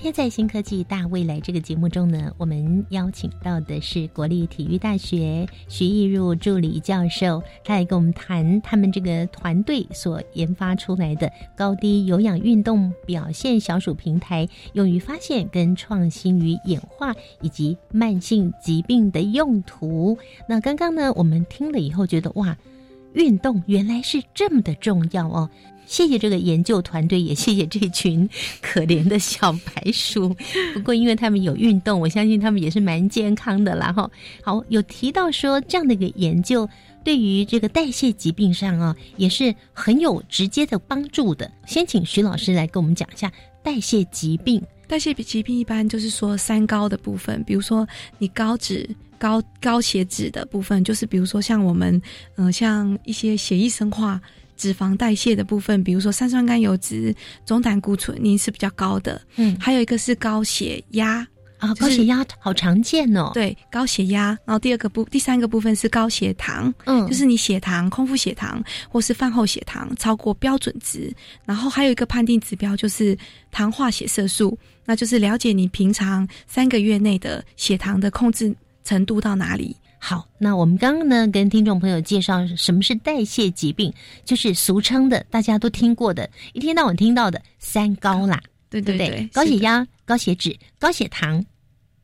今天在新科技大未来这个节目中呢，我们邀请到的是国立体育大学徐义入助理教授，他来跟我们谈他们这个团队所研发出来的高低有氧运动表现小鼠平台，用于发现跟创新与演化以及慢性疾病的用途。那刚刚呢，我们听了以后觉得哇，运动原来是这么的重要哦。谢谢这个研究团队，也谢谢这群可怜的小白鼠。不过，因为他们有运动，我相信他们也是蛮健康的啦。哈，好，有提到说这样的一个研究对于这个代谢疾病上啊，也是很有直接的帮助的。先请徐老师来跟我们讲一下代谢疾病。代谢疾病一般就是说三高的部分，比如说你高脂、高高血脂的部分，就是比如说像我们，嗯，像一些血液生化。脂肪代谢的部分，比如说三酸甘油脂、总胆固醇，您是比较高的。嗯，还有一个是高血压啊，高血压好常见哦。对，高血压。然后第二个部，第三个部分是高血糖。嗯，就是你血糖、空腹血糖或是饭后血糖超过标准值。然后还有一个判定指标就是糖化血色素，那就是了解你平常三个月内的血糖的控制程度到哪里。好，那我们刚刚呢跟听众朋友介绍什么是代谢疾病，就是俗称的大家都听过的，一天到晚听到的三高啦，对对对，高血压、高血脂、高血糖，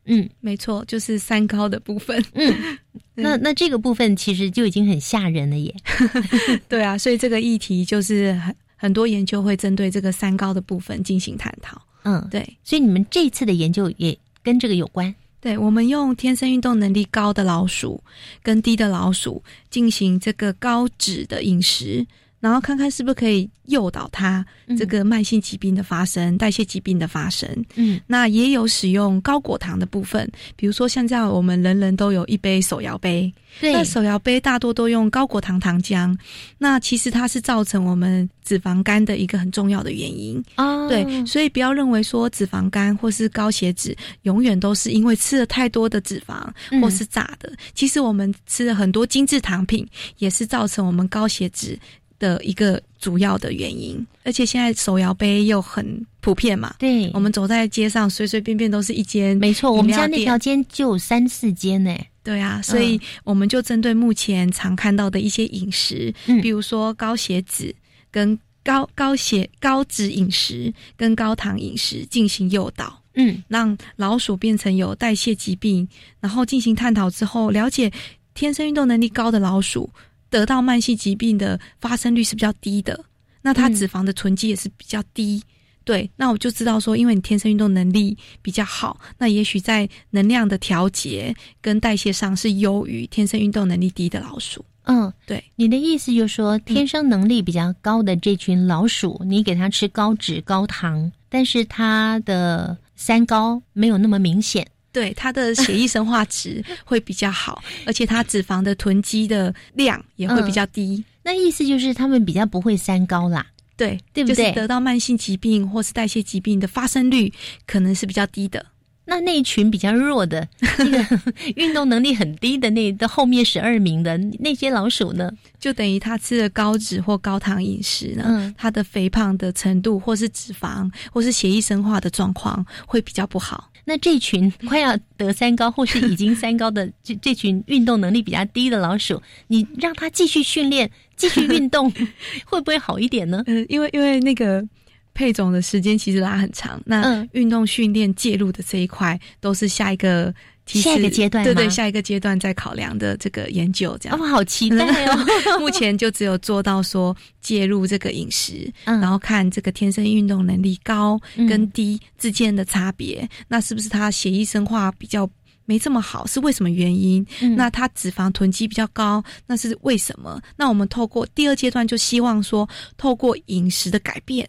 嗯，没错，就是三高的部分。嗯，那那这个部分其实就已经很吓人了耶。对啊，所以这个议题就是很很多研究会针对这个三高的部分进行探讨。嗯，对，所以你们这次的研究也跟这个有关。对，我们用天生运动能力高的老鼠跟低的老鼠进行这个高脂的饮食。然后看看是不是可以诱导它这个慢性疾病的发生、代谢疾病的发生。嗯，那也有使用高果糖的部分，比如说像这样，我们人人都有一杯手摇杯，对，那手摇杯大多都用高果糖糖浆。那其实它是造成我们脂肪肝的一个很重要的原因哦。对，所以不要认为说脂肪肝或是高血脂永远都是因为吃了太多的脂肪或是炸的。其实我们吃了很多精致糖品，也是造成我们高血脂。的一个主要的原因，而且现在手摇杯又很普遍嘛。对，我们走在街上，随随便便都是一间。没错，我们家那条街就有三四间呢。对啊，所以我们就针对目前常看到的一些饮食，比如说高血脂、跟高高血高脂饮食跟高糖饮食进行诱导，嗯，让老鼠变成有代谢疾病，然后进行探讨之后，了解天生运动能力高的老鼠。得到慢性疾病的发生率是比较低的，那它脂肪的囤积也是比较低。对，那我就知道说，因为你天生运动能力比较好，那也许在能量的调节跟代谢上是优于天生运动能力低的老鼠。嗯，对，你的意思就是说，天生能力比较高的这群老鼠，你给它吃高脂高糖，但是它的三高没有那么明显。对它的血液生化值会比较好，而且它脂肪的囤积的量也会比较低。那意思就是他们比较不会三高啦。对，对不对？得到慢性疾病或是代谢疾病的发生率可能是比较低的。那那一群比较弱的，那个运动能力很低的那的后面十二名的那些老鼠呢，就等于它吃了高脂或高糖饮食呢，嗯，它的肥胖的程度或是脂肪或是血液生化的状况会比较不好。那这群快要得三高或是已经三高的 这这群运动能力比较低的老鼠，你让它继续训练、继续运动，会不会好一点呢？嗯，因为因为那个。配种的时间其实拉很长，那运动训练介入的这一块都是下一个下一个阶段，对对，下一个阶段再考量的这个研究，这样我好期待哦。目前就只有做到说介入这个饮食，然后看这个天生运动能力高跟低之间的差别，那是不是他血液生化比较没这么好？是为什么原因？那他脂肪囤积比较高，那是为什么？那我们透过第二阶段就希望说，透过饮食的改变。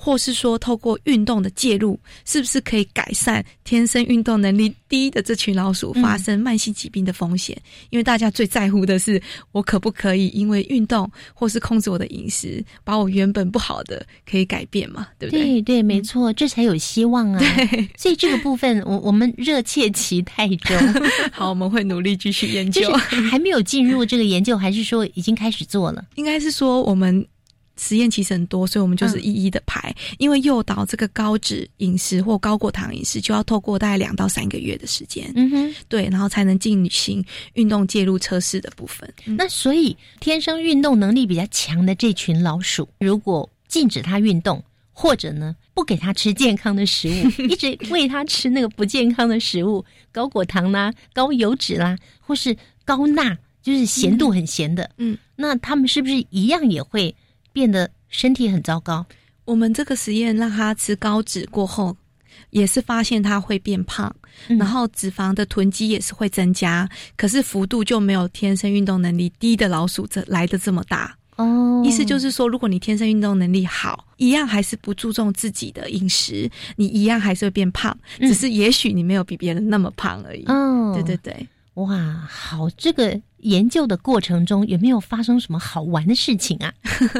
或是说，透过运动的介入，是不是可以改善天生运动能力低的这群老鼠发生慢性疾病的风险？因为大家最在乎的是，我可不可以因为运动或是控制我的饮食，把我原本不好的可以改变嘛？对不对？对对，没错，这才有希望啊！所以这个部分，我我们热切期待中。好，我们会努力继续研究。还没有进入这个研究，还是说已经开始做了？应该是说我们。实验其实很多，所以我们就是一一的排。因为诱导这个高脂饮食或高果糖饮食，就要透过大概两到三个月的时间。嗯哼，对，然后才能进行运动介入测试的部分。那所以，天生运动能力比较强的这群老鼠，如果禁止它运动，或者呢不给它吃健康的食物，一直喂它吃那个不健康的食物，高果糖啦、高油脂啦，或是高钠，就是咸度很咸的。嗯，那他们是不是一样也会？变得身体很糟糕。我们这个实验让他吃高脂过后，也是发现他会变胖，然后脂肪的囤积也是会增加，可是幅度就没有天生运动能力低的老鼠这来的这么大。哦，意思就是说，如果你天生运动能力好，一样还是不注重自己的饮食，你一样还是会变胖，只是也许你没有比别人那么胖而已。哦，对对对。哇，好！这个研究的过程中有没有发生什么好玩的事情啊？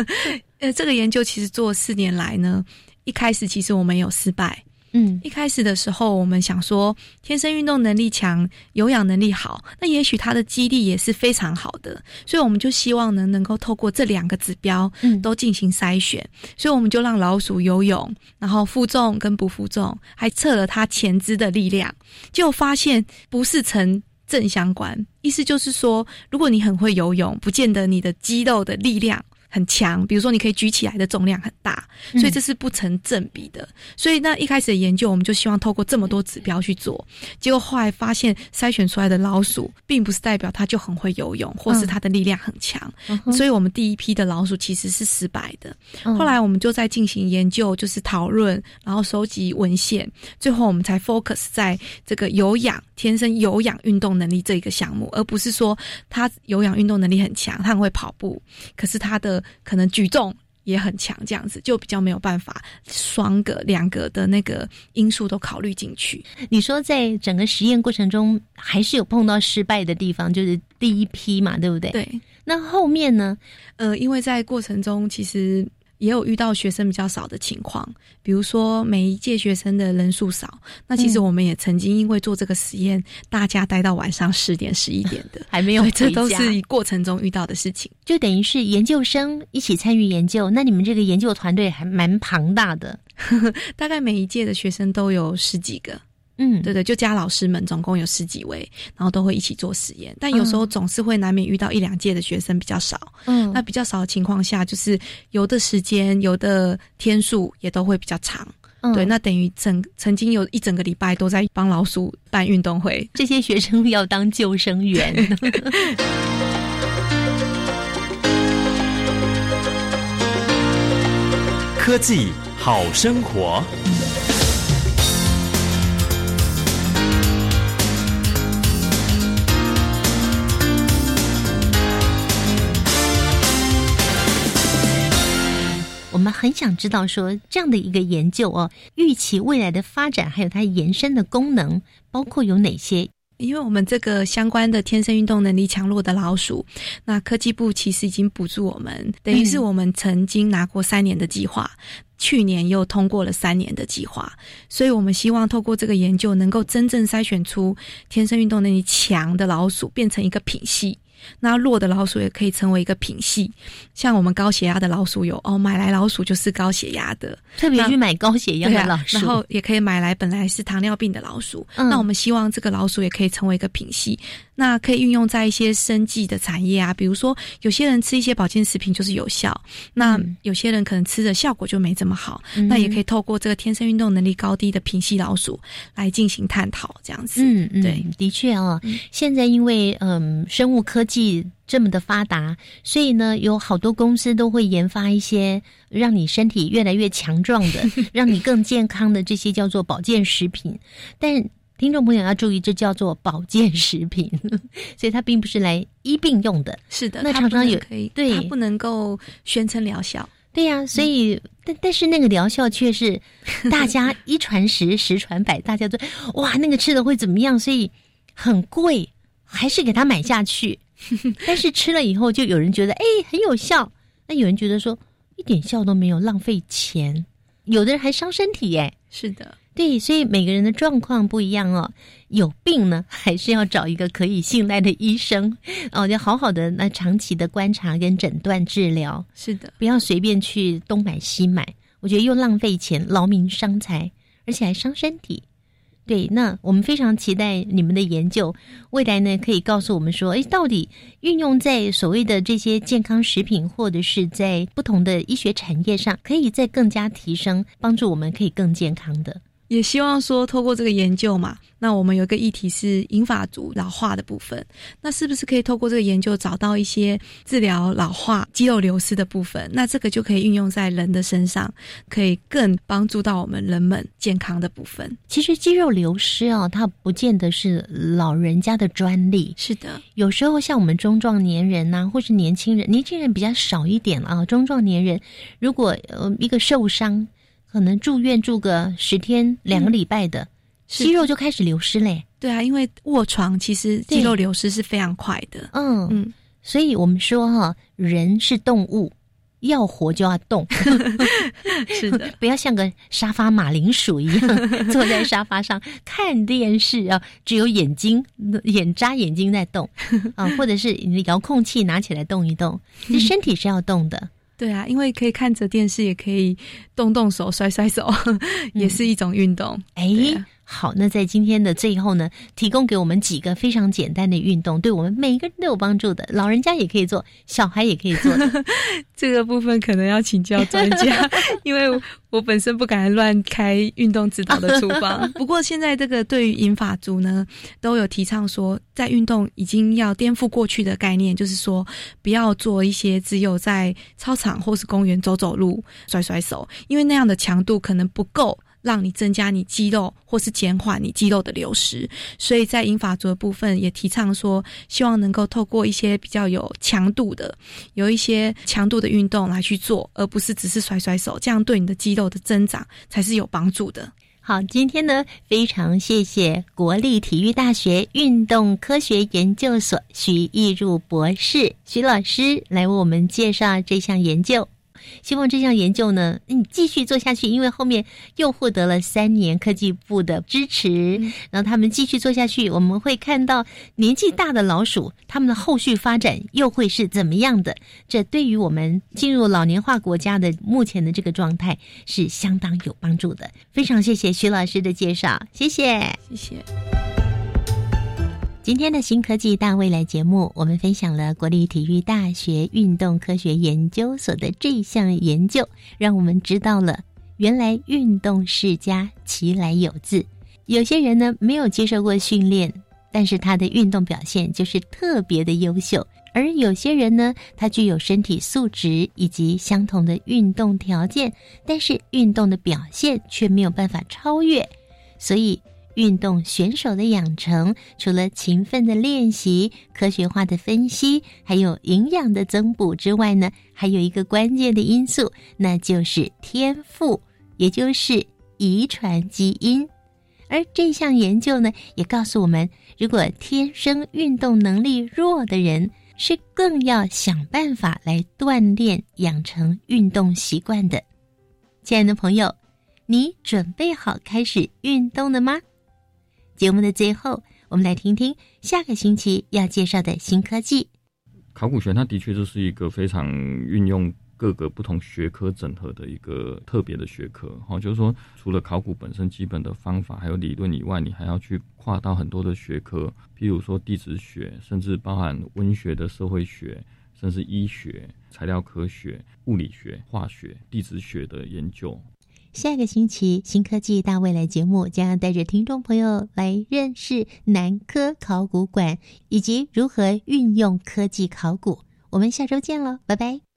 呃，这个研究其实做四年来呢，一开始其实我们有失败。嗯，一开始的时候我们想说，天生运动能力强、有氧能力好，那也许他的肌力也是非常好的，所以我们就希望呢，能够透过这两个指标，嗯，都进行筛选。所以我们就让老鼠游泳，然后负重跟不负重，还测了它前肢的力量，就发现不是成。正相关，意思就是说，如果你很会游泳，不见得你的肌肉的力量。很强，比如说你可以举起来的重量很大，所以这是不成正比的。所以那一开始的研究，我们就希望透过这么多指标去做，结果后来发现筛选出来的老鼠，并不是代表它就很会游泳，或是它的力量很强。所以我们第一批的老鼠其实是失败的。后来我们就在进行研究，就是讨论，然后收集文献，最后我们才 focus 在这个有氧、天生有氧运动能力这一个项目，而不是说它有氧运动能力很强，它很会跑步，可是它的可能举重也很强，这样子就比较没有办法双个两个的那个因素都考虑进去。你说在整个实验过程中还是有碰到失败的地方，就是第一批嘛，对不对？对。那后面呢？呃，因为在过程中其实。也有遇到学生比较少的情况，比如说每一届学生的人数少，那其实我们也曾经因为做这个实验，大家待到晚上十点、十一点的，还没有这都是过程中遇到的事情。就等于是研究生一起参与研究，那你们这个研究团队还蛮庞大的，大概每一届的学生都有十几个。嗯，对对，就加老师们，总共有十几位，然后都会一起做实验。但有时候总是会难免遇到一两届的学生比较少。嗯，那比较少的情况下，就是有的时间、有的天数也都会比较长。对，那等于整曾经有一整个礼拜都在帮老鼠办运动会。这些学生要当救生员。科技好生活。我们很想知道，说这样的一个研究哦，预期未来的发展，还有它延伸的功能，包括有哪些？因为我们这个相关的天生运动能力强弱的老鼠，那科技部其实已经补助我们，等于是我们曾经拿过三年的计划，去年又通过了三年的计划，所以我们希望透过这个研究，能够真正筛选出天生运动能力强的老鼠，变成一个品系。那弱的老鼠也可以成为一个品系，像我们高血压的老鼠有哦，买来老鼠就是高血压的，特别去买高血压的老鼠，然后也可以买来本来是糖尿病的老鼠。那我们希望这个老鼠也可以成为一个品系。那可以运用在一些生计的产业啊，比如说有些人吃一些保健食品就是有效，那有些人可能吃的效果就没这么好，那也可以透过这个天生运动能力高低的平系老鼠来进行探讨，这样子。嗯嗯，对，的确啊，现在因为嗯生物科技这么的发达，所以呢有好多公司都会研发一些让你身体越来越强壮的，让你更健康的这些叫做保健食品，但。听众朋友要注意，这叫做保健食品，所以它并不是来医病用的。是的，那常常有可以，对，它不能够宣称疗效。对呀，所以但但是那个疗效却是大家一传十，十传百，大家都哇，那个吃的会怎么样？所以很贵，还是给他买下去。但是吃了以后，就有人觉得哎很有效，那有人觉得说一点效都没有，浪费钱。有的人还伤身体耶。是的。对，所以每个人的状况不一样哦。有病呢，还是要找一个可以信赖的医生哦，要好好的那长期的观察跟诊断治疗。是的，不要随便去东买西买，我觉得又浪费钱，劳民伤财，而且还伤身体。对，那我们非常期待你们的研究，未来呢可以告诉我们说，哎，到底运用在所谓的这些健康食品，或者是在不同的医学产业上，可以再更加提升，帮助我们可以更健康的。也希望说，透过这个研究嘛，那我们有一个议题是银发族老化的部分，那是不是可以透过这个研究找到一些治疗老化、肌肉流失的部分？那这个就可以运用在人的身上，可以更帮助到我们人们健康的部分。其实肌肉流失啊，它不见得是老人家的专利。是的，有时候像我们中壮年人呐，或是年轻人，年轻人比较少一点啊。中壮年人如果呃一个受伤。可能住院住个十天两个礼拜的，肌肉就开始流失嘞。对啊，因为卧床其实肌肉流失是非常快的。嗯嗯，所以我们说哈，人是动物，要活就要动。是的，不要像个沙发马铃薯一样 坐在沙发上看电视啊，只有眼睛眼眨眼睛在动啊，或者是你的遥控器拿起来动一动，这身体是要动的。对啊，因为可以看着电视，也可以动动手、甩甩手，也是一种运动。哎。好，那在今天的最后呢，提供给我们几个非常简单的运动，对我们每个人都有帮助的，老人家也可以做，小孩也可以做。这个部分可能要请教专家，因为我本身不敢乱开运动指导的处方。不过现在这个对于银发族呢，都有提倡说，在运动已经要颠覆过去的概念，就是说不要做一些只有在操场或是公园走走路、甩甩手，因为那样的强度可能不够。让你增加你肌肉，或是减缓你肌肉的流失，所以在英法族的部分也提倡说，希望能够透过一些比较有强度的、有一些强度的运动来去做，而不是只是甩甩手，这样对你的肌肉的增长才是有帮助的。好，今天呢，非常谢谢国立体育大学运动科学研究所徐义入博士徐老师来为我们介绍这项研究。希望这项研究呢，你继续做下去，因为后面又获得了三年科技部的支持，然后他们继续做下去，我们会看到年纪大的老鼠，他们的后续发展又会是怎么样的？这对于我们进入老年化国家的目前的这个状态是相当有帮助的。非常谢谢徐老师的介绍，谢谢，谢谢。今天的新科技大未来节目，我们分享了国立体育大学运动科学研究所的这项研究，让我们知道了原来运动世家其来有自。有些人呢没有接受过训练，但是他的运动表现就是特别的优秀；而有些人呢，他具有身体素质以及相同的运动条件，但是运动的表现却没有办法超越，所以。运动选手的养成，除了勤奋的练习、科学化的分析，还有营养的增补之外呢，还有一个关键的因素，那就是天赋，也就是遗传基因。而这项研究呢，也告诉我们，如果天生运动能力弱的人，是更要想办法来锻炼，养成运动习惯的。亲爱的朋友，你准备好开始运动了吗？节目的最后，我们来听听下个星期要介绍的新科技。考古学，它的确就是一个非常运用。各个不同学科整合的一个特别的学科，哈，就是说，除了考古本身基本的方法还有理论以外，你还要去跨到很多的学科，譬如说地质学，甚至包含文学的社会学，甚至医学、材料科学、物理学、化学、地质学的研究。下个星期，新科技大未来节目将要带着听众朋友来认识南科考古馆以及如何运用科技考古。我们下周见喽，拜拜。